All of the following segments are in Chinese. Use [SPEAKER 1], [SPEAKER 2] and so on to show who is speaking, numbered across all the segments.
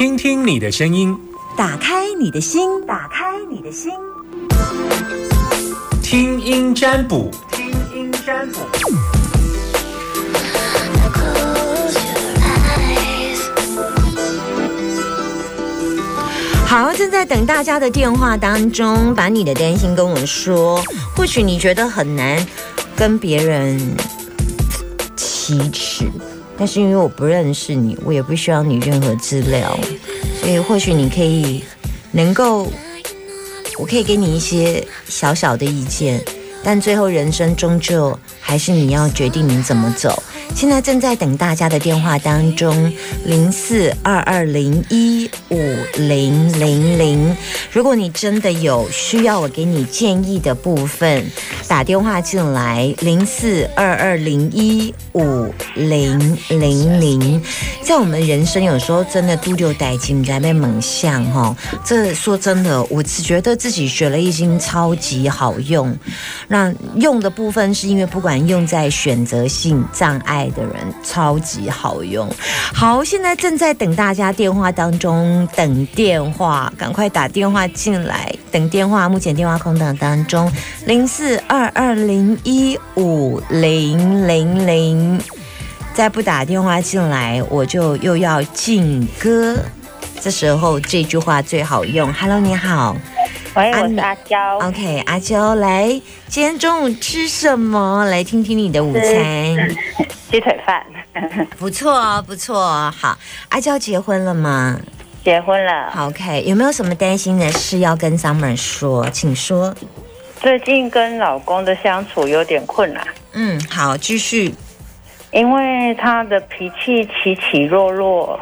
[SPEAKER 1] 听听你的声音，
[SPEAKER 2] 打开你的心，打开你的心，
[SPEAKER 1] 听音占卜，听音占卜。
[SPEAKER 2] 好，正在等大家的电话当中，把你的担心跟我说。或许你觉得很难跟别人启齿，但是因为我不认识你，我也不需要你任何资料，所以或许你可以能够，我可以给你一些小小的意见，但最后人生终究还是你要决定你怎么走。现在正在等大家的电话当中，零四二二零一五零零零。如果你真的有需要我给你建议的部分，打电话进来，零四二二零一五零零零。在我们人生有时候真的都六代金在被猛象哈，这说真的，我只觉得自己学了一经超级好用。那用的部分是因为不管用在选择性障碍。的人超级好用，好，现在正在等大家电话当中等电话，赶快打电话进来，等电话，目前电话空档当中，零四二二零一五零零零，再不打电话进来，我就又要进歌，这时候这句话最好用，Hello，你好。
[SPEAKER 3] 喂，我是阿娇。
[SPEAKER 2] OK，阿娇，来，今天中午吃什么？来听听你的午餐。
[SPEAKER 3] 鸡腿饭。
[SPEAKER 2] 不错哦，不错哦。好，阿娇结婚了吗？
[SPEAKER 3] 结婚了。
[SPEAKER 2] OK，有没有什么担心的事要跟 Summer 说？请说。
[SPEAKER 3] 最近跟老公的相处有点困难。
[SPEAKER 2] 嗯，好，继续。
[SPEAKER 3] 因为他的脾气起起落落，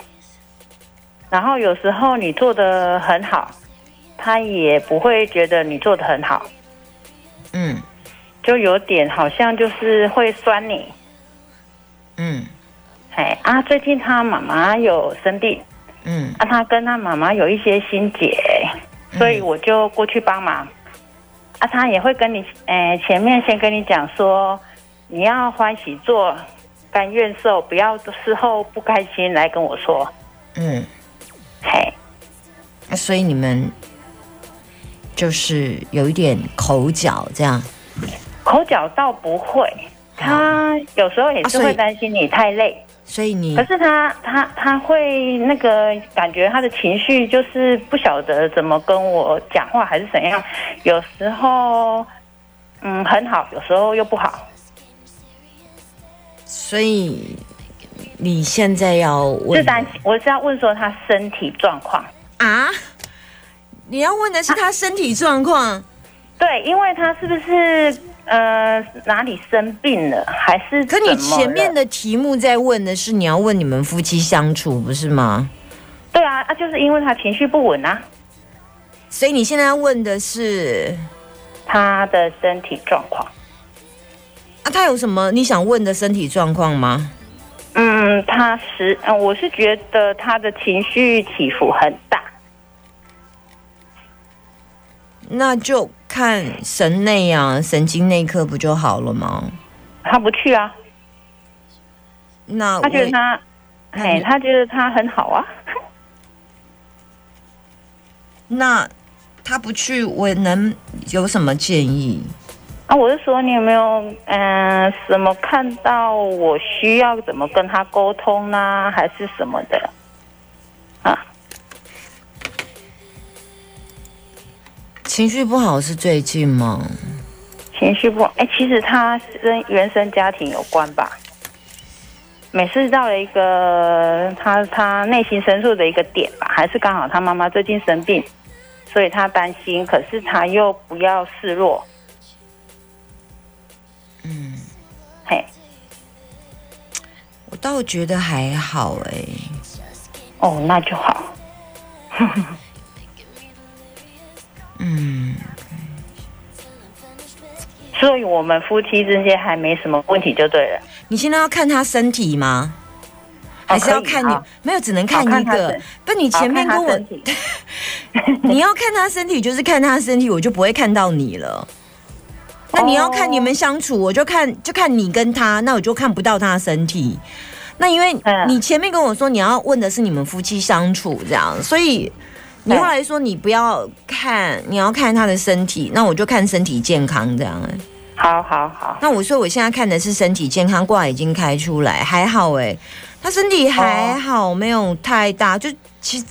[SPEAKER 3] 然后有时候你做的很好。他也不会觉得你做的很好，
[SPEAKER 2] 嗯，
[SPEAKER 3] 就有点好像就是会酸你，
[SPEAKER 2] 嗯，
[SPEAKER 3] 哎啊，最近他妈妈有生病，
[SPEAKER 2] 嗯，
[SPEAKER 3] 啊，他跟他妈妈有一些心结，所以我就过去帮忙，啊，他也会跟你，哎，前面先跟你讲说，你要欢喜做，甘愿受，不要事后不开心来跟我说，
[SPEAKER 2] 嗯，
[SPEAKER 3] 嘿，
[SPEAKER 2] 所以你们。就是有一点口角，这样。
[SPEAKER 3] 口角倒不会，他有时候也是会担心你太累，
[SPEAKER 2] 所以你。
[SPEAKER 3] 可是他他他会那个感觉他的情绪就是不晓得怎么跟我讲话还是怎样，有时候嗯很好，有时候又不好。
[SPEAKER 2] 所以你现在要问，
[SPEAKER 3] 是担心我是要问说他身体状况
[SPEAKER 2] 啊。你要问的是他身体状况，
[SPEAKER 3] 对，因为他是不是呃哪里生病了，还是？
[SPEAKER 2] 可你前面的题目在问的是你要问你们夫妻相处，不是吗？
[SPEAKER 3] 对啊，啊，就是因为他情绪不稳啊，
[SPEAKER 2] 所以你现在要问的是
[SPEAKER 3] 他的身体状况。
[SPEAKER 2] 啊，他有什么你想问的身体状况吗？
[SPEAKER 3] 嗯，他是，嗯，我是觉得他的情绪起伏很大。
[SPEAKER 2] 那就看神内啊，神经内科不就好了吗？
[SPEAKER 3] 他不去啊。
[SPEAKER 2] 那
[SPEAKER 3] 他觉得他，哎，他觉得他很好啊。
[SPEAKER 2] 那他不去，我能有什么建议？
[SPEAKER 3] 啊，我是说，你有没有嗯什么看到我需要怎么跟他沟通呢？还是什么的？
[SPEAKER 2] 情绪不好是最近吗？
[SPEAKER 3] 情绪不好，哎，其实他跟原生家庭有关吧。每次到了一个他他内心深处的一个点吧，还是刚好他妈妈最近生病，所以他担心，可是他又不要示弱。
[SPEAKER 2] 嗯，
[SPEAKER 3] 嘿，
[SPEAKER 2] 我倒觉得还好哎。
[SPEAKER 3] 哦，那就好。
[SPEAKER 2] 嗯，
[SPEAKER 3] 所以我们夫妻之间还没什么问题，就对了。
[SPEAKER 2] 你现在要看他身体吗？还是要看你？没有，只能看一个。不，你前面跟我，你要看他身体，就是看他身体，我就不会看到你了。那你要看你们相处，我就看就看你跟他，那我就看不到他身体。那因为
[SPEAKER 3] 嗯
[SPEAKER 2] 你前面跟我说你要问的是你们夫妻相处这样，所以你后来说你不要看，你要看他的身体，那我就看身体健康这样、哎
[SPEAKER 3] 好好好，
[SPEAKER 2] 那我说我现在看的是身体健康卦已经开出来，还好哎、他身体还好，没有太大，就其实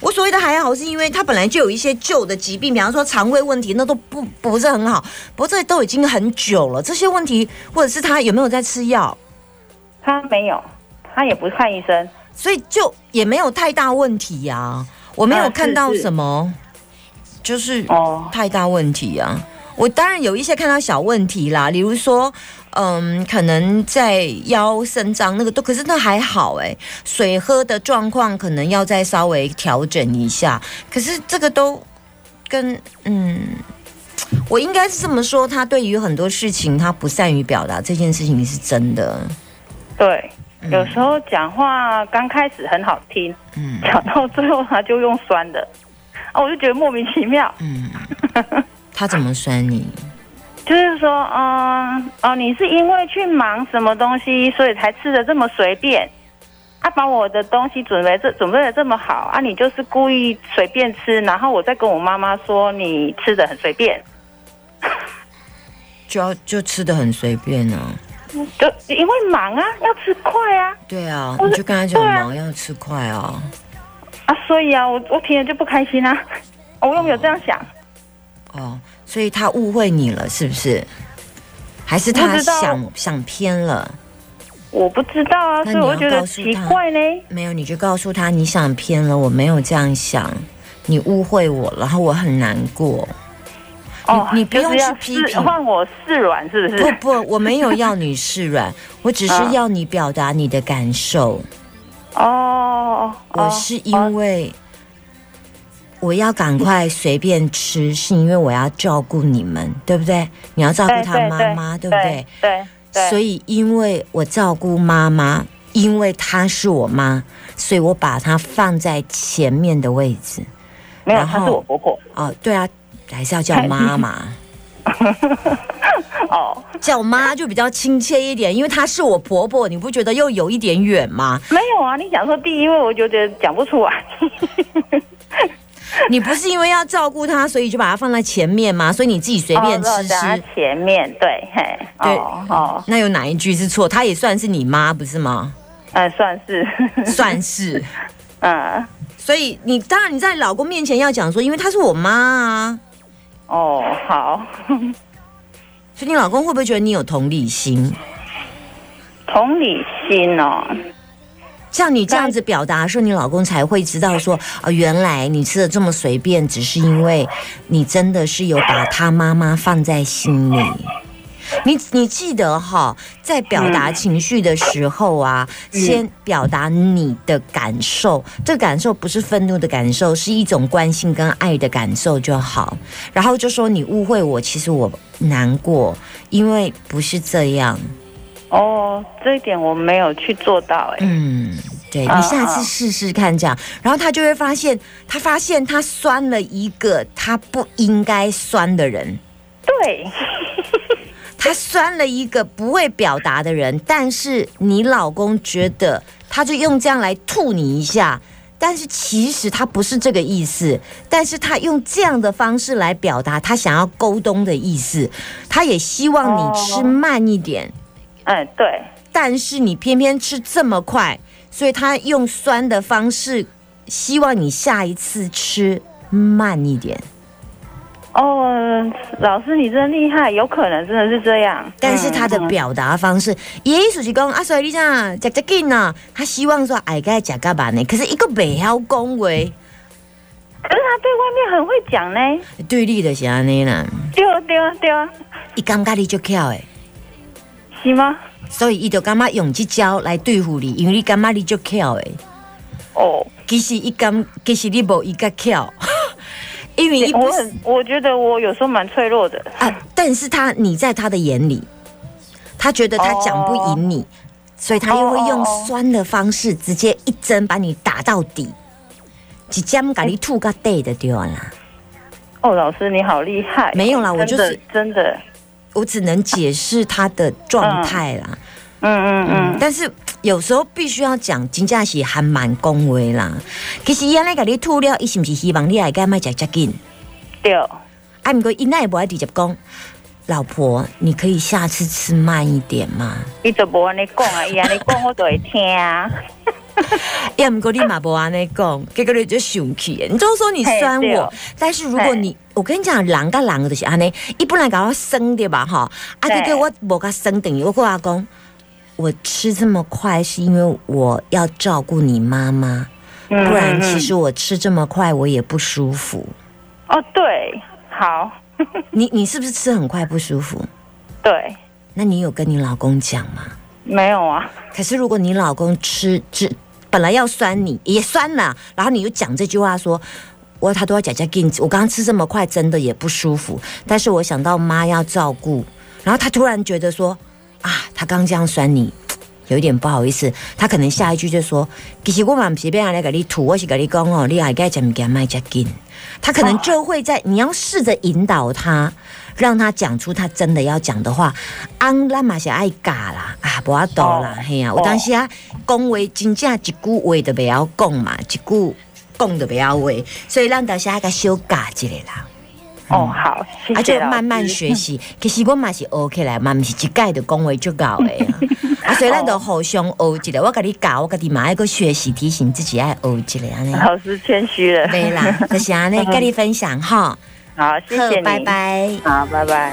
[SPEAKER 2] 我所谓的还好，是因为他本来就有一些旧的疾病，比方说肠胃问题，那都不不是很好。不过这都已经很久了，这些问题或者是他有没有在吃药，
[SPEAKER 3] 他没有，他也不看医生。
[SPEAKER 2] 所以就也没有太大问题呀、我没有看到什么，就是
[SPEAKER 3] 哦，
[SPEAKER 2] 太大问题啊。我当然有一些看到小问题啦，比如说，嗯，可能在腰伸张那个都，可是那还好哎、水喝的状况可能要再稍微调整一下。可是这个都跟嗯，我应该是这么说，他对于很多事情他不善于表达，这件事情是真的。
[SPEAKER 3] 对，有时候讲话刚开始很好听，
[SPEAKER 2] 嗯
[SPEAKER 3] 讲到最后他就用酸的，啊，我就觉得莫名其妙。
[SPEAKER 2] 嗯，他怎么酸你？
[SPEAKER 3] 就是说，嗯，哦，你是因为去忙什么东西，所以才吃的这么随便。他、把我的东西准备这准备的这么好啊，你就是故意随便吃，然后我再跟我妈妈说你吃的很随便，
[SPEAKER 2] 就要就吃的很随便啊。
[SPEAKER 3] 就因为忙啊，要吃快啊
[SPEAKER 2] 对啊，你就跟他讲忙要吃快啊。
[SPEAKER 3] 啊，所以啊，我我听了就不开心啊，我有没有这样想，
[SPEAKER 2] 哦，所以他误会你了，是不是？还是他想想偏了？
[SPEAKER 3] 我不知道啊，所以我觉得奇怪呢。
[SPEAKER 2] 没有，你就告诉他你想偏了，我没有这样想，你误会我了，然后我很难过。
[SPEAKER 3] 哦，
[SPEAKER 2] 你不用去批评
[SPEAKER 3] 换我示软是不
[SPEAKER 2] 不
[SPEAKER 3] 是？
[SPEAKER 2] 不不，我没有要你示软，我只是
[SPEAKER 3] 啊
[SPEAKER 2] 要你表达你的感受。
[SPEAKER 3] 哦，哦
[SPEAKER 2] 我是因为我要赶快随便吃，是因为我要照顾你们，对不对？你要照顾他妈妈，对不对？？
[SPEAKER 3] 对对，
[SPEAKER 2] 所以，因为我照顾妈妈，因为她是我妈，所以我把她放在前面的位置。
[SPEAKER 3] 没有，
[SPEAKER 2] 然后
[SPEAKER 3] 她是我婆婆。
[SPEAKER 2] 哦，对啊，还是要叫 妈妈，
[SPEAKER 3] 哦，
[SPEAKER 2] 叫妈就比较亲切一点，因为她是我婆婆，你不觉得又有一点远吗？
[SPEAKER 3] 没有啊，你讲说第一位，我觉得讲不出来。
[SPEAKER 2] 你不是因为要照顾她，所以就把她放在前面吗？所以你自己随便吃吃。
[SPEAKER 3] 前面，对，嘿，
[SPEAKER 2] 对
[SPEAKER 3] 哦哦，
[SPEAKER 2] 那有哪一句是错？她也算是你妈，不是吗？
[SPEAKER 3] 呃，算是，
[SPEAKER 2] 算是。
[SPEAKER 3] 嗯，
[SPEAKER 2] 所以你当然你在老公面前要讲说，因为她是我妈啊。
[SPEAKER 3] 哦，好，
[SPEAKER 2] 所以你老公会不会觉得你有同理心？
[SPEAKER 3] 同理心哦，
[SPEAKER 2] 像你这样子表达的时候，你老公才会知道说，哦，原来你吃的这么随便，只是因为你真的是有把他妈妈放在心里。你你记得哈，在表达情绪的时候啊，先表达你的感受，这感受不是愤怒的感受，是一种关心跟爱的感受就好。然后就说你误会我，其实我难过，因为不是这样。
[SPEAKER 3] 哦，这一点我没有去做到，哎，
[SPEAKER 2] 嗯，对
[SPEAKER 3] 啊
[SPEAKER 2] 你下次试试看这样，然后他就会发现，他发现他酸了一个他不应该酸的人，
[SPEAKER 3] 对，
[SPEAKER 2] 他酸了一个不会表达的人，但是你老公觉得他就用这样来吐你一下。但是其实他不是这个意思，但是他用这样的方式来表达他想要沟通的意思，他也希望你吃
[SPEAKER 3] 哦
[SPEAKER 2] 慢一点，
[SPEAKER 3] 嗯，对，
[SPEAKER 2] 但是你偏偏吃这么快，所以他用酸的方式，希望你下一次吃慢一点。
[SPEAKER 3] 哦，老师你真厉害，有可能真的是这样，
[SPEAKER 2] 但是他的表达方式，也意思是讲啊，所以你讲食食紧呐，他希望说哎该食个慢呢，可是一个袂晓讲话，
[SPEAKER 3] 可是他对外面很会讲呢，
[SPEAKER 2] 对立的是安尼啦，
[SPEAKER 3] 对啊对啊对啊，
[SPEAKER 2] 伊感觉你就巧诶，
[SPEAKER 3] 是吗？
[SPEAKER 2] 所以伊就感觉用这招来对付你，因为你感觉你就巧诶。
[SPEAKER 3] 哦，
[SPEAKER 2] 其实伊感，其实你无伊个巧，因为
[SPEAKER 3] 我很，我觉得我有时候蛮脆弱的，
[SPEAKER 2] 啊，但是他你在他的眼里，他觉得他讲不赢你，所以他又会用酸的方式，直接一针把你打到底，一针把你吐个底的掉啦。
[SPEAKER 3] 哦，老师你好厉害，
[SPEAKER 2] 没有啦我就是
[SPEAKER 3] 真的，
[SPEAKER 2] 我只能解释他的状态啦，
[SPEAKER 3] 嗯嗯。嗯，
[SPEAKER 2] 但是有时候必须要讲，真正是还蛮恭维啦。其实伊安尼甲你吐了，伊是毋是希望你来甲卖食遮紧？
[SPEAKER 3] 对，
[SPEAKER 2] 啊，毋过伊那也不爱直接讲，老婆，你可以下次吃慢一点吗？
[SPEAKER 3] 伊就无安尼讲啊，伊安尼讲我就会听啊。
[SPEAKER 2] 要毋过你嘛无安尼讲，结果你就生气的。你就说你酸我，但是如果你，我跟你讲，人甲人就是安尼，伊本来甲我生对吧？哈，啊，
[SPEAKER 3] 对
[SPEAKER 2] 结果我无甲生，等于我跟我讲，我吃这么快是因为我要照顾你妈妈，
[SPEAKER 3] 嗯
[SPEAKER 2] 不然其实我吃这么快我也不舒服。
[SPEAKER 3] 哦，对，好，
[SPEAKER 2] 你你是不是吃很快不舒服？
[SPEAKER 3] 对，
[SPEAKER 2] 那你有跟你老公讲吗？
[SPEAKER 3] 没有啊，
[SPEAKER 2] 可是如果你老公吃吃本来要酸你也酸了，然后你又讲这句话说。我他都要讲讲给你，我刚刚吃这么快，真的也不舒服。但是我想到妈要照顾，然后他突然觉得说啊，他刚这样酸你，有一点不好意思。他可能下一句就说，其实我嘛不是要来给你吐，我是跟你讲哦，你还该讲物件卖加紧。他可能就会在你要试着引导他，让他讲出他真的要讲的话。安咱嘛是爱教啦，啊，无法度啦，
[SPEAKER 3] 哦
[SPEAKER 2] 嘿啊，有当时啊，讲话真正一句话都不要讲嘛，一句讲都不要话，所以咱到时啊个小教一下啦，
[SPEAKER 3] 哦，好，谢
[SPEAKER 2] 啊，
[SPEAKER 3] 谢
[SPEAKER 2] 慢慢学习。其实我嘛是学起来嘛，毋是一概的讲话就搞的啊。啊，所以咱就互相学一下，我甲你教，我甲你嘛爱个学习，提醒自己爱学一下安尼。
[SPEAKER 3] 老师谦虚了，
[SPEAKER 2] 对啦，就是安尼，跟你分享哈。
[SPEAKER 3] 好，谢谢你，
[SPEAKER 2] 拜，拜。
[SPEAKER 3] 好，拜拜。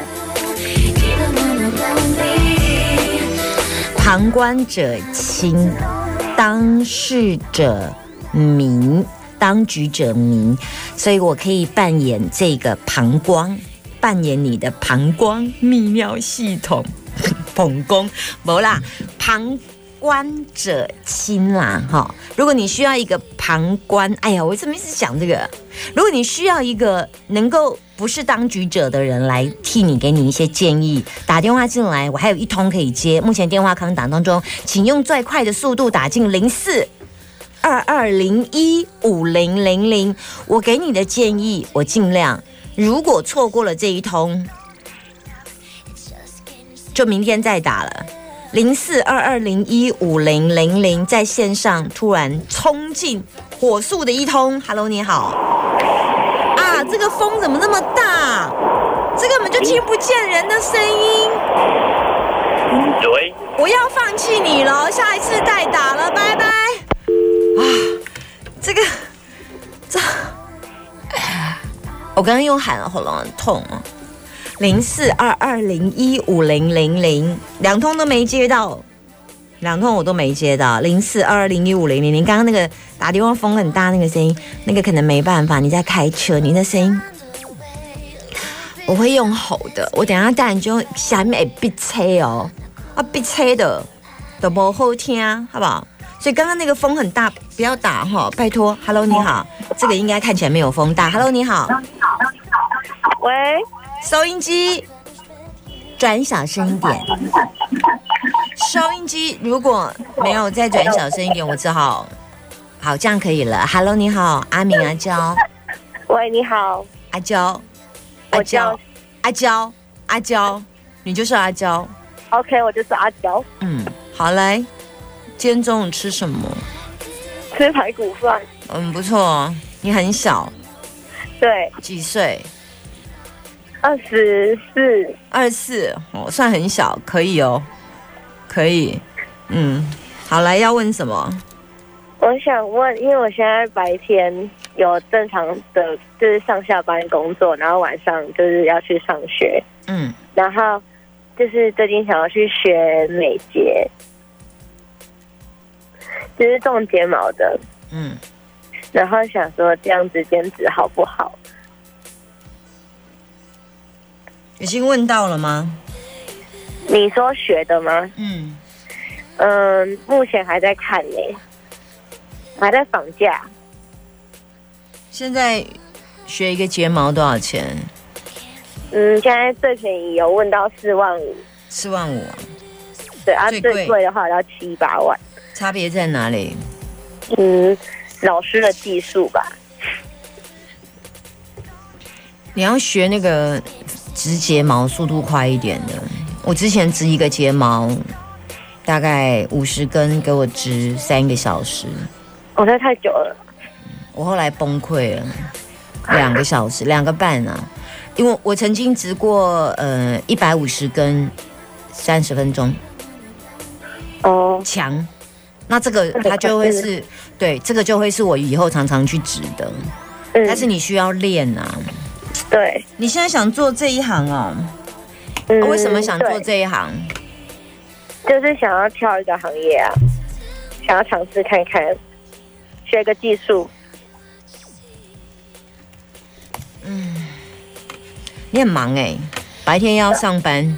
[SPEAKER 2] 旁观者清，当事者明，当局者迷，所以我可以扮演这个膀胱，扮演你的膀胱泌尿系统，膀胱，没啦，旁观者清啦，哈。如果你需要一个旁观，哎呀，我怎么一直讲这个？如果你需要一个能够不是当局者的人来替你给你一些建议，打电话进来，我还有一通可以接。目前电话康档当中，请用最快的速度打进零四二二零一五零零零。我给你的建议，我尽量。如果错过了这一通，就明天再打了。零四二二零一五零零零，在线上突然冲进火速的一通，Hello，你好。啊，这个风怎么那么大？这根本就听不见人的声音。
[SPEAKER 4] 喂，
[SPEAKER 2] 我要放弃你了，下一次再打了，拜拜。这个，这，我刚刚用喊了，喉咙很痛哦。零四二二零一五零零零，两通都没接到，两通我都没接到。零四二二零一五零零零，刚刚那个打电话风很大那个声音，那个可能没办法，你在开车，你的声音。我会用吼的，我等下当然就下面会闭车哦，啊闭车的都不好听，好不好？所以刚刚那个风很大，不要打哈，拜托。Hello，你好，这个应该看起来没有风大。Hello，你好，
[SPEAKER 3] 喂，
[SPEAKER 2] 收音机转小声一点。收音机如果没有再转小声一点，我只好好这样可以了。Hello，你好，阿明阿娇，
[SPEAKER 3] 喂，你好，
[SPEAKER 2] 阿娇，阿
[SPEAKER 3] 我
[SPEAKER 2] 娇
[SPEAKER 3] 叫，
[SPEAKER 2] 阿娇，阿娇，你就是阿娇。
[SPEAKER 3] OK，我就是阿娇，
[SPEAKER 2] 嗯，好来，今天中午吃什么？
[SPEAKER 3] 吃排骨饭。
[SPEAKER 2] 嗯，不错哦。你很小，
[SPEAKER 3] 对，
[SPEAKER 2] 几岁？
[SPEAKER 3] 二十四。
[SPEAKER 2] 二十四，哦，算很小，可以哦，可以。嗯，好来，要问什么？
[SPEAKER 3] 我想问，因为我现在白天有正常的，就是上下班工作，然后晚上就是要去上学，
[SPEAKER 2] 嗯，
[SPEAKER 3] 然后就是最近想要去学美睫，就是种睫毛的，
[SPEAKER 2] 嗯，
[SPEAKER 3] 然后想说这样子兼职好不好？
[SPEAKER 2] 已经问到了吗？
[SPEAKER 3] 你说学的吗？
[SPEAKER 2] 嗯，
[SPEAKER 3] 嗯，目前还在看呢，还在绑架。
[SPEAKER 2] 现在学一个睫毛多少钱？
[SPEAKER 3] 嗯，现在最便宜有问到四万五，
[SPEAKER 2] 四万五啊，
[SPEAKER 3] 对啊，
[SPEAKER 2] 最贵
[SPEAKER 3] 的话要七八万。
[SPEAKER 2] 差别在哪里？
[SPEAKER 3] 嗯，老师的技术吧。
[SPEAKER 2] 你要学那个植睫毛速度快一点的。我之前植一个睫毛，大概五十根给我植三个小时，
[SPEAKER 4] 我这太久了。
[SPEAKER 2] 我后来崩溃了，两个小时，两个半啊，因为我曾经植过呃一百五十根，三十分钟
[SPEAKER 4] 哦，
[SPEAKER 2] 强，那这个它就会是对，这个就会是我以后常常去指的，
[SPEAKER 4] 嗯
[SPEAKER 2] 但是你需要练啊。
[SPEAKER 4] 对，
[SPEAKER 2] 你现在想做这一行哦？
[SPEAKER 4] 嗯
[SPEAKER 2] 为什么想做
[SPEAKER 4] 对
[SPEAKER 2] 这一行？
[SPEAKER 4] 就是想要跳一个行业啊，想要尝试看看，学个技术。
[SPEAKER 2] 嗯你很忙哎、白天要上班，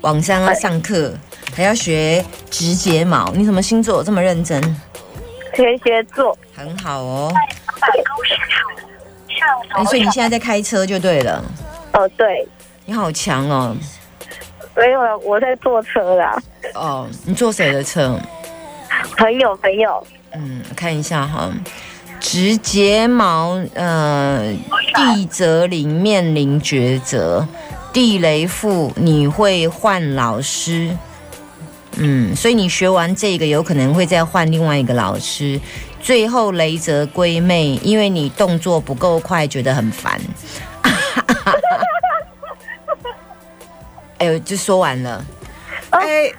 [SPEAKER 2] 晚上要上课，还要学直睫毛。你什么星座这么认真？
[SPEAKER 4] 天蝎座，
[SPEAKER 2] 很好哦。哎，所以你现在在开车就对了。
[SPEAKER 4] 哦，对，
[SPEAKER 2] 你好强哦。
[SPEAKER 4] 没有了，我在坐车啦，
[SPEAKER 2] 哦，你坐谁的车？
[SPEAKER 4] 朋友朋友，
[SPEAKER 2] 嗯，看一下哈。直睫毛，呃，地泽林面临抉择，地雷富你会换老师，嗯，所以你学完这个有可能会再换另外一个老师，最后雷泽归妹，因为你动作不够快，觉得很烦。哎呦，就说完了。哎，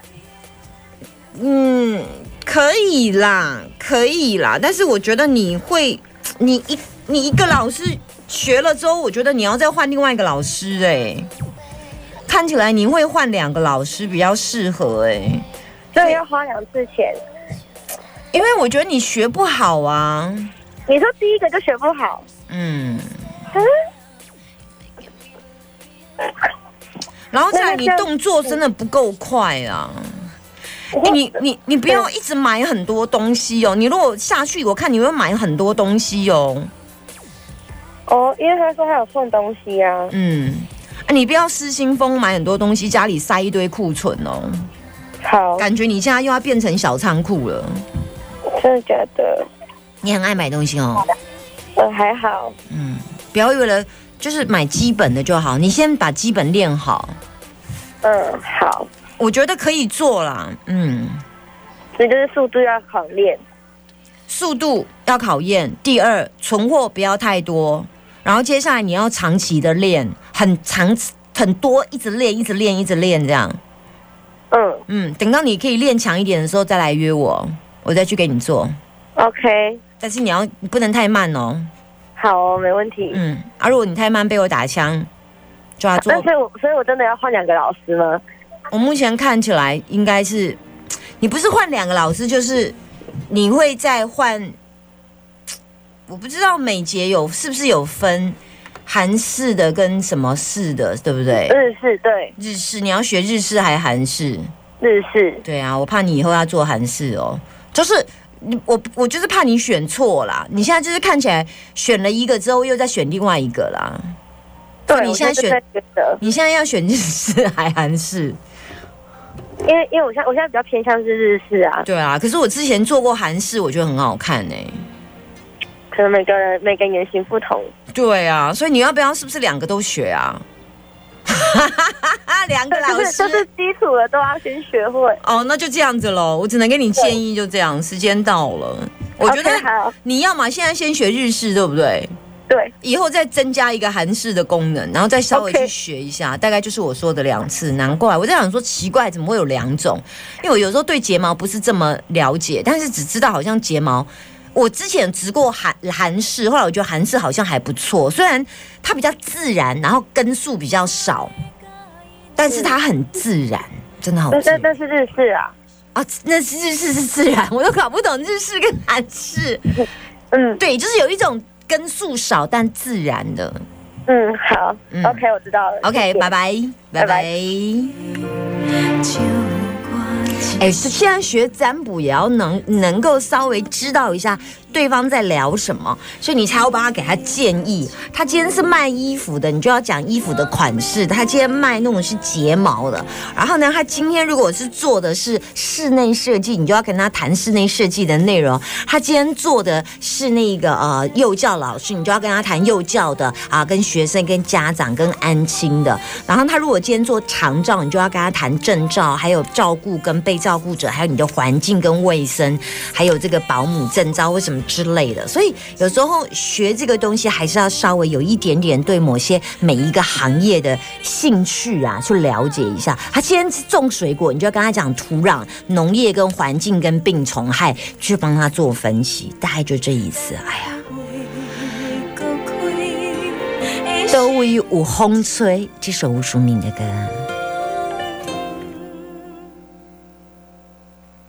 [SPEAKER 2] 嗯，可以啦，可以啦，但是我觉得你会，你一你一个老师学了之后，我觉得你要再换另外一个老师、哎，看起来你会换两个老师比较适合、哎，
[SPEAKER 4] 所以要花两次钱。
[SPEAKER 2] 因为我觉得你学不好啊，
[SPEAKER 4] 你说第一个就学不好，
[SPEAKER 2] 嗯，
[SPEAKER 4] 嗯，
[SPEAKER 2] 然后再来你动作真的不够快啊。哎、你你你不要一直买很多东西哦。你如果下去，我看你会买很多东西哦。
[SPEAKER 4] 哦，因为他说他有送东西啊。
[SPEAKER 2] 嗯，啊，你不要失心疯买很多东西，家里塞一堆库存哦。
[SPEAKER 4] 好，
[SPEAKER 2] 感觉你现在又要变成小仓库了。
[SPEAKER 4] 真的假的？
[SPEAKER 2] 你很爱买东西哦。
[SPEAKER 4] 呃，还好。
[SPEAKER 2] 嗯，不要为了就是买基本的就好，你先把基本练好。
[SPEAKER 4] 嗯，好。
[SPEAKER 2] 我觉得可以做啦。嗯，
[SPEAKER 4] 所以就是速度要考验。
[SPEAKER 2] 速度要考验。第二，存货不要太多。然后接下来你要长期的练，很长很多，一直练，一直练，一直练这样。
[SPEAKER 4] 嗯
[SPEAKER 2] 嗯，等到你可以练强一点的时候再来约我，我再去给你做。
[SPEAKER 4] ，OK，
[SPEAKER 2] 但是你要你不能太慢哦。
[SPEAKER 4] 好哦，没问题。
[SPEAKER 2] 嗯，啊，如果你太慢被我打枪，就要做
[SPEAKER 4] 那。所以我，所以我真的要换两个老师吗？
[SPEAKER 2] 我目前看起来应该是，你不是换两个老师，就是你会再换。我不知道美节有是不是有分韩式的跟什么式的，对不对？
[SPEAKER 4] 日式对，
[SPEAKER 2] 日式你要学日式还韩式？
[SPEAKER 4] 日式。
[SPEAKER 2] 对啊，我怕你以后要做韩式哦，就是你我我就是怕你选错啦。你现在就是看起来选了一个之后又再选另外一个啦。
[SPEAKER 4] 对，
[SPEAKER 2] 你现在选你现在要选日式还韩式？
[SPEAKER 4] 因为因为我现在我现在比较偏向是日式啊，
[SPEAKER 2] 对啊，可是我之前做过韩式，我觉得很好看呢、
[SPEAKER 4] 可能每个人每个人原型不同。
[SPEAKER 2] 对啊，所以你要不要是不是两个都学啊？两个老
[SPEAKER 4] 就是
[SPEAKER 2] 师
[SPEAKER 4] 就是基础的都要先学会。
[SPEAKER 2] 哦，那就这样子喽。我只能给你建议，就这样。时间到了，我觉得，你要嘛现在先学日式，对不对？
[SPEAKER 4] 对，
[SPEAKER 2] 以后再增加一个韩式的功能，然后再稍微去学一下大概就是我说的两次。难怪我在想说奇怪，怎么会有两种？因为我有时候对睫毛不是这么了解，但是只知道好像睫毛。我之前植过韩韩式，后来我觉得韩式好像还不错，虽然它比较自然，然后根数比较少，但是它很自然，真的好
[SPEAKER 4] 但
[SPEAKER 2] 自然
[SPEAKER 4] 但但是日式啊，
[SPEAKER 2] 啊！那是日式是自然，我都搞不懂日式跟韩式。
[SPEAKER 4] 嗯
[SPEAKER 2] 对，就是有一种根数少但自然的。
[SPEAKER 4] 嗯，好
[SPEAKER 2] 嗯
[SPEAKER 4] ，OK，我知道了。
[SPEAKER 2] OK，拜拜拜
[SPEAKER 4] 拜。
[SPEAKER 2] 哎，现在学占卜也要能能够稍微知道一下对方在聊什么，所以你才要帮他给他建议。他今天是卖衣服的，你就要讲衣服的款式；他今天卖那种是睫毛的，然后呢，他今天如果是做的是室内设计，你就要跟他谈室内设计的内容。他今天做的是那个呃幼教老师，你就要跟他谈幼教的啊，跟学生、跟家长、跟安亲的。然后他如果今天做长照，你就要跟他谈证照，还有照顾跟被照顾者，还有你的环境跟卫生，还有这个保姆证照为什么之类的。所以有时候学这个东西，还是要稍微有一点点对某些每一个行业的兴趣啊，去了解一下。他今天种水果，你就要跟他讲土壤、农业跟环境跟病虫害，去帮他做分析，大概就这意思。哎呀。都为有风吹，这首吴淑敏的歌。